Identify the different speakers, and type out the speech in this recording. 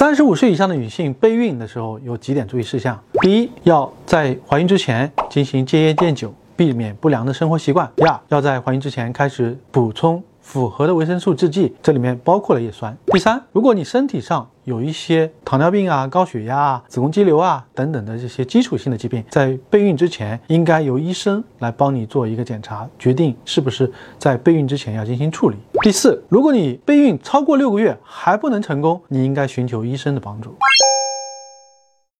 Speaker 1: 三十五岁以上的女性备孕的时候有几点注意事项：第一，要在怀孕之前进行戒烟戒酒，避免不良的生活习惯；第二，要在怀孕之前开始补充。符合的维生素制剂，这里面包括了叶酸。第三，如果你身体上有一些糖尿病啊、高血压啊、子宫肌瘤啊等等的这些基础性的疾病，在备孕之前应该由医生来帮你做一个检查，决定是不是在备孕之前要进行处理。第四，如果你备孕超过六个月还不能成功，你应该寻求医生的帮助。